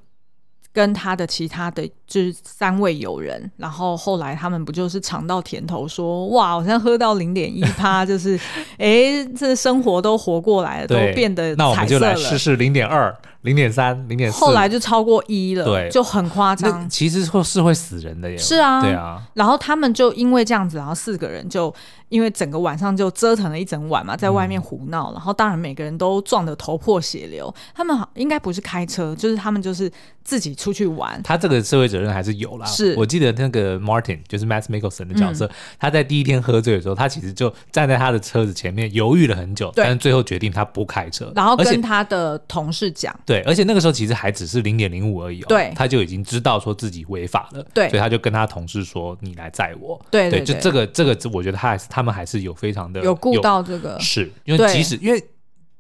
[SPEAKER 1] 跟他的其他的就是三位友人，然后后来他们不就是尝到甜头说，说哇，好像喝到零点一趴，就是哎，这生活都活过来了，都变得彩色了。那我们就来
[SPEAKER 2] 试试零点二。零点三、零点四，
[SPEAKER 1] 后来就超过一了，
[SPEAKER 2] 对，
[SPEAKER 1] 就很夸张。
[SPEAKER 2] 其实会是会死人的耶。
[SPEAKER 1] 是啊，
[SPEAKER 2] 对啊。
[SPEAKER 1] 然后他们就因为这样子，然后四个人就因为整个晚上就折腾了一整晚嘛，在外面胡闹。嗯、然后当然每个人都撞得头破血流。他们好应该不是开车，就是他们就是自己出去玩。
[SPEAKER 2] 他这个社会责任还是有啦。
[SPEAKER 1] 是
[SPEAKER 2] 我记得那个 Martin 就是 Matt Mikkelsen 的角色，嗯、他在第一天喝醉的时候，他其实就站在他的车子前面犹豫了很久，但是最后决定他不开车，
[SPEAKER 1] 然后跟他的同事讲。
[SPEAKER 2] 对，而且那个时候其实。还只是零点零五而已哦，
[SPEAKER 1] 对，
[SPEAKER 2] 他就已经知道说自己违法了，
[SPEAKER 1] 对，
[SPEAKER 2] 所以他就跟他同事说：“你来载我。”
[SPEAKER 1] 对对，
[SPEAKER 2] 就这个这个，我觉得他还是他们还是有非常的
[SPEAKER 1] 有顾到这个，
[SPEAKER 2] 是因为即使因为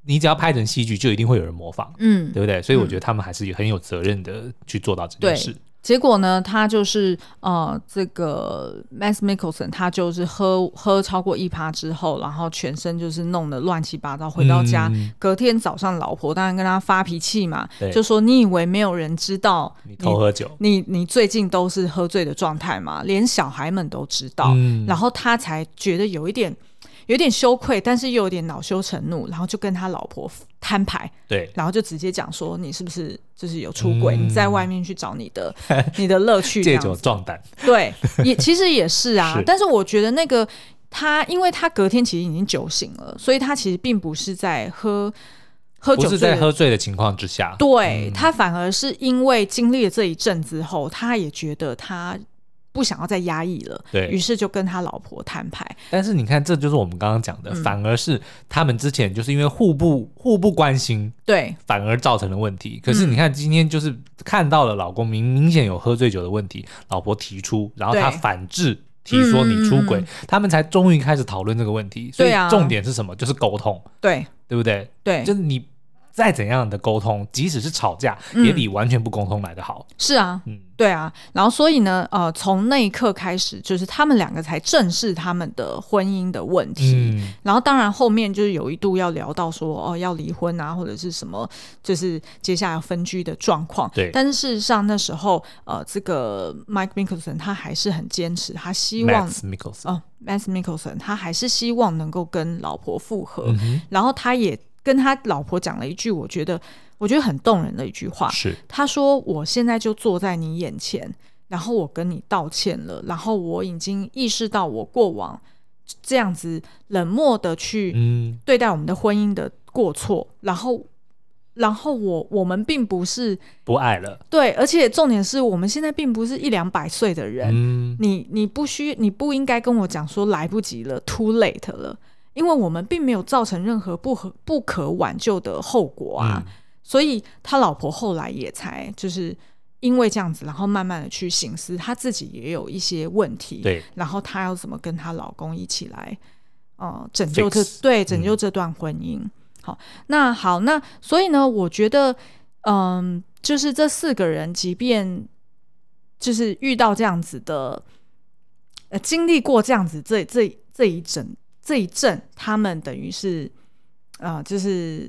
[SPEAKER 2] 你只要拍成戏剧，就一定会有人模仿，嗯，对不对？所以我觉得他们还是很有责任的去做到这件事。
[SPEAKER 1] 结果呢，他就是呃，这个 Max Mickelson 他就是喝喝超过一趴之后，然后全身就是弄得乱七八糟。回到家，嗯、隔天早上，老婆当然跟他发脾气嘛，就说：“你以为没有人知道你，
[SPEAKER 2] 你偷喝酒？
[SPEAKER 1] 你你最近都是喝醉的状态嘛？连小孩们都知道。嗯”然后他才觉得有一点有点羞愧，但是又有点恼羞成怒，然后就跟他老婆摊牌，
[SPEAKER 2] 对，
[SPEAKER 1] 然后就直接讲说你是不是就是有出轨？嗯、你在外面去找你的你的乐趣，
[SPEAKER 2] 借酒壮胆，
[SPEAKER 1] 对，也其实也是啊，
[SPEAKER 2] 是。
[SPEAKER 1] 但是我觉得那个他，因为他隔天其实已经酒醒了，所以他其实并不是在喝。喝酒
[SPEAKER 2] 不是在喝醉的情况之下，
[SPEAKER 1] 对、嗯、他反而是因为经历了这一阵之后，他也觉得他不想要再压抑了，
[SPEAKER 2] 对，
[SPEAKER 1] 于是就跟他老婆摊牌。
[SPEAKER 2] 但是你看，这就是我们刚刚讲的，嗯、反而是他们之前就是因为互不互不关心，
[SPEAKER 1] 对，
[SPEAKER 2] 反而造成了问题。可是你看，今天就是看到了老公明明显有喝醉酒的问题，老婆提出，然后他反制提说你出轨，嗯、他们才终于开始讨论这个问题。所以重点是什么？就是沟通，
[SPEAKER 1] 对，
[SPEAKER 2] 对不对？
[SPEAKER 1] 对，
[SPEAKER 2] 就是你。再怎样的沟通，即使是吵架，嗯、也比完全不沟通来得好。
[SPEAKER 1] 是啊，嗯，对啊。然后，所以呢，呃，从那一刻开始，就是他们两个才正视他们的婚姻的问题。嗯、然后，当然后面就是有一度要聊到说，哦，要离婚啊，或者是什么，就是接下来要分居的状况。
[SPEAKER 2] 对。
[SPEAKER 1] 但是事实上，那时候，呃，这个 Mike Mickelson 他还是很坚持，他希望哦，Mads Mikkelsen 他还是希望能够跟老婆复合。
[SPEAKER 2] 嗯、哼
[SPEAKER 1] 然后，他也。跟他老婆讲了一句，我觉得我觉得很动人的一句话。
[SPEAKER 2] 是。
[SPEAKER 1] 他说：“我现在就坐在你眼前，然后我跟你道歉了，然后我已经意识到我过往这样子冷漠的去对待我们的婚姻的过错，嗯、然后，然后我我们并不是
[SPEAKER 2] 不爱了，
[SPEAKER 1] 对，而且重点是我们现在并不是一两百岁的人，
[SPEAKER 2] 嗯、
[SPEAKER 1] 你你不需你不应该跟我讲说来不及了，too late 了。”因为我们并没有造成任何不可不可挽救的后果啊，嗯、所以他老婆后来也才就是因为这样子，然后慢慢的去醒思，他自己也有一些问题，
[SPEAKER 2] 对，
[SPEAKER 1] 然后他要怎么跟她老公一起来，呃，拯救
[SPEAKER 2] 这
[SPEAKER 1] 对拯救这段婚姻。嗯、好，那好，那所以呢，我觉得，嗯、呃，就是这四个人，即便就是遇到这样子的，呃，经历过这样子这这这一整。这一阵，他们等于是，呃，就是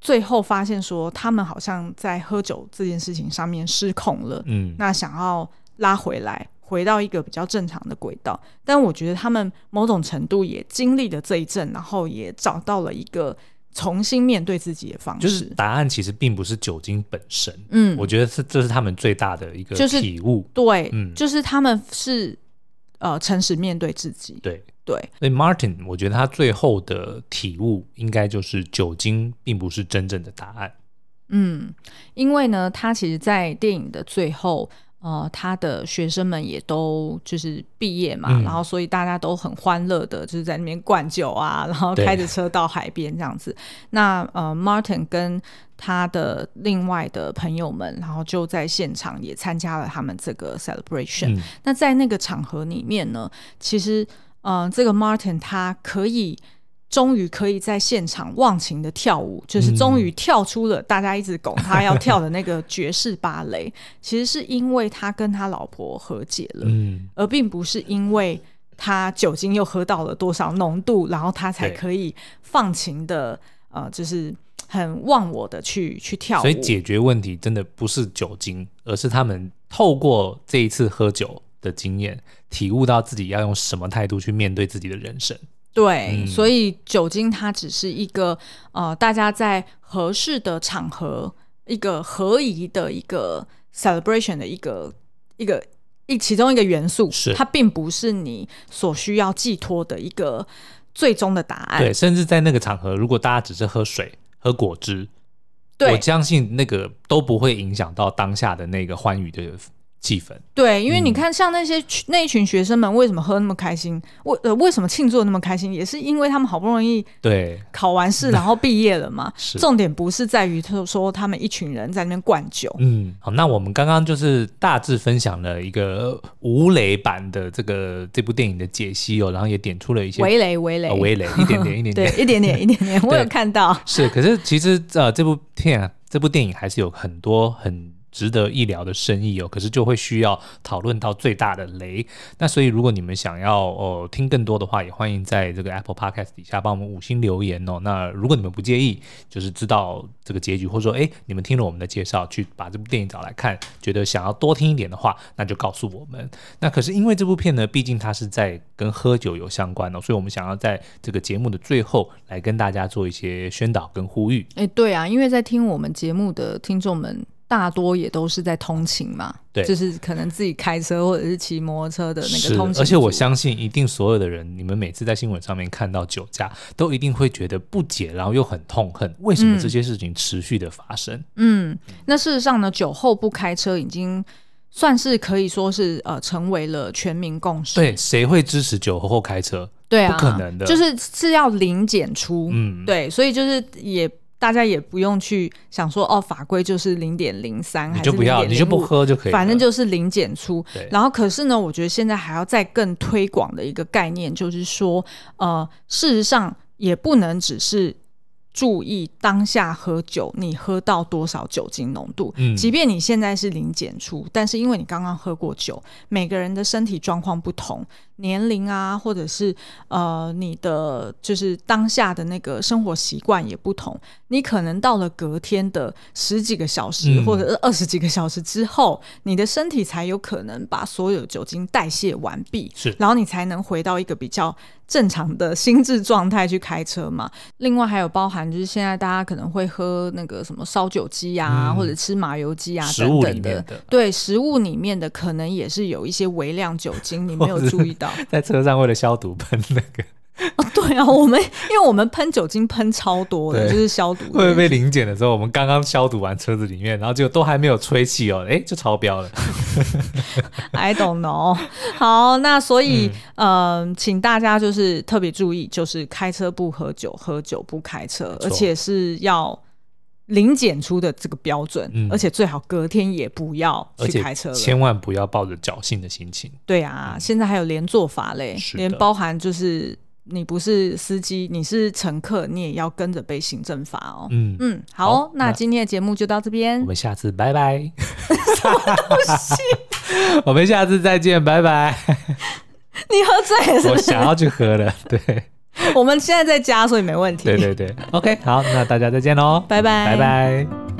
[SPEAKER 1] 最后发现说，他们好像在喝酒这件事情上面失控了。
[SPEAKER 2] 嗯，
[SPEAKER 1] 那想要拉回来，回到一个比较正常的轨道。但我觉得他们某种程度也经历了这一阵，然后也找到了一个重新面对自己的方式。
[SPEAKER 2] 就是答案其实并不是酒精本身。
[SPEAKER 1] 嗯，
[SPEAKER 2] 我觉得是这是他们最大的一个体悟。
[SPEAKER 1] 就是、对，
[SPEAKER 2] 嗯，
[SPEAKER 1] 就是他们是呃诚实面对自己。
[SPEAKER 2] 对。
[SPEAKER 1] 对，
[SPEAKER 2] 所以 Martin，我觉得他最后的体悟应该就是酒精并不是真正的答案。
[SPEAKER 1] 嗯，因为呢，他其实，在电影的最后，呃，他的学生们也都就是毕业嘛，嗯、然后所以大家都很欢乐的，就是在那边灌酒啊，然后开着车到海边这样子。那呃，Martin 跟他的另外的朋友们，然后就在现场也参加了他们这个 celebration。嗯、那在那个场合里面呢，其实。嗯、呃，这个 Martin 他可以终于可以在现场忘情的跳舞，就是终于跳出了大家一直拱他要跳的那个爵士芭蕾。其实是因为他跟他老婆和解了，嗯、而并不是因为他酒精又喝到了多少浓度，然后他才可以放情的，呃，就是很忘我的去去跳舞。
[SPEAKER 2] 所以解决问题真的不是酒精，而是他们透过这一次喝酒的经验，体悟到自己要用什么态度去面对自己的人生。
[SPEAKER 1] 对，嗯、所以酒精它只是一个呃，大家在合适的场合，一个合宜的一个 celebration 的一个一个一其中一个元素，
[SPEAKER 2] 是
[SPEAKER 1] 它并不是你所需要寄托的一个最终的答案。
[SPEAKER 2] 对，甚至在那个场合，如果大家只是喝水、喝果汁，
[SPEAKER 1] 对
[SPEAKER 2] 我相信那个都不会影响到当下的那个欢愉的气氛
[SPEAKER 1] 对，因为你看，像那些、嗯、那一群学生们为什么喝那么开心？为呃为什么庆祝那么开心？也是因为他们好不容易对考完试，然后毕业了嘛。是重点不是在于他说他们一群人在那边灌酒。
[SPEAKER 2] 嗯，好，那我们刚刚就是大致分享了一个吴磊版的这个这部电影的解析哦，然后也点出了一些
[SPEAKER 1] 微雷微雷、
[SPEAKER 2] 一点点一点点，
[SPEAKER 1] 对，一点点 一点点，我有看到。
[SPEAKER 2] 是，可是其实呃这部片啊，这部电影还是有很多很。值得一聊的生意哦，可是就会需要讨论到最大的雷。那所以如果你们想要哦听更多的话，也欢迎在这个 Apple Podcast 底下帮我们五星留言哦。那如果你们不介意，就是知道这个结局，或者说哎你们听了我们的介绍去把这部电影找来看，觉得想要多听一点的话，那就告诉我们。那可是因为这部片呢，毕竟它是在跟喝酒有相关哦，所以我们想要在这个节目的最后来跟大家做一些宣导跟呼吁。
[SPEAKER 1] 哎，对啊，因为在听我们节目的听众们。大多也都是在通勤嘛，
[SPEAKER 2] 对，
[SPEAKER 1] 就是可能自己开车或者是骑摩托车的那个通勤。
[SPEAKER 2] 而且我相信，一定所有的人，你们每次在新闻上面看到酒驾，都一定会觉得不解，然后又很痛恨，为什么这些事情持续的发生？
[SPEAKER 1] 嗯，嗯，那事实上呢，酒后不开车已经算是可以说是呃成为了全民共识。
[SPEAKER 2] 对，谁会支持酒后开车？
[SPEAKER 1] 对啊，
[SPEAKER 2] 不可能的，
[SPEAKER 1] 就是是要零检出。
[SPEAKER 2] 嗯，
[SPEAKER 1] 对，所以就是也。大家也不用去想说哦，法规就是零点零三，
[SPEAKER 2] 你就不要，你就不喝就可以，
[SPEAKER 1] 反正就是零检出。然后，可是呢，我觉得现在还要再更推广的一个概念，就是说，呃，事实上也不能只是。注意当下喝酒，你喝到多少酒精浓度？嗯，即便你现在是零检出，但是因为你刚刚喝过酒，每个人的身体状况不同，年龄啊，或者是呃你的就是当下的那个生活习惯也不同，你可能到了隔天的十几个小时，嗯，或者是二十几个小时之后，你的身体才有可能把所有酒精代谢完毕，
[SPEAKER 2] 是，
[SPEAKER 1] 然后你才能回到一个比较。正常的心智状态去开车嘛。另外还有包含就是现在大家可能会喝那个什么烧酒鸡啊，嗯、或者吃麻油鸡啊等等的。
[SPEAKER 2] 的
[SPEAKER 1] 对，食物里面的可能也是有一些微量酒精，你没有注意到。
[SPEAKER 2] 在车上为了消毒喷那个。
[SPEAKER 1] 哦，对啊，我们因为我们喷酒精喷超多的，就是消毒。
[SPEAKER 2] 会不会被临检的时候，我们刚刚消毒完车子里面，然后就都还没有吹气哦，哎，就超标了。
[SPEAKER 1] I don't know。好，那所以，嗯、呃，请大家就是特别注意，就是开车不喝酒，喝酒不开车，而且是要零检出的这个标准，嗯，而且最好隔天也不要去开车了，
[SPEAKER 2] 千万不要抱着侥幸的心情。
[SPEAKER 1] 对啊，嗯、现在还有连坐法嘞，连包含就是。你不是司机，你是乘客，你也要跟着被行政罚哦。
[SPEAKER 2] 嗯
[SPEAKER 1] 嗯，好，哦，那今天的节目就到这边，
[SPEAKER 2] 我们下次拜拜。
[SPEAKER 1] 什么东西？
[SPEAKER 2] 我们下次再见，拜拜。
[SPEAKER 1] 你喝醉了是不是？
[SPEAKER 2] 我想要去喝了，对。
[SPEAKER 1] 我们现在在家，所以没问题。
[SPEAKER 2] 对对对，OK，好，那大家再见喽，
[SPEAKER 1] 拜拜，
[SPEAKER 2] 拜拜。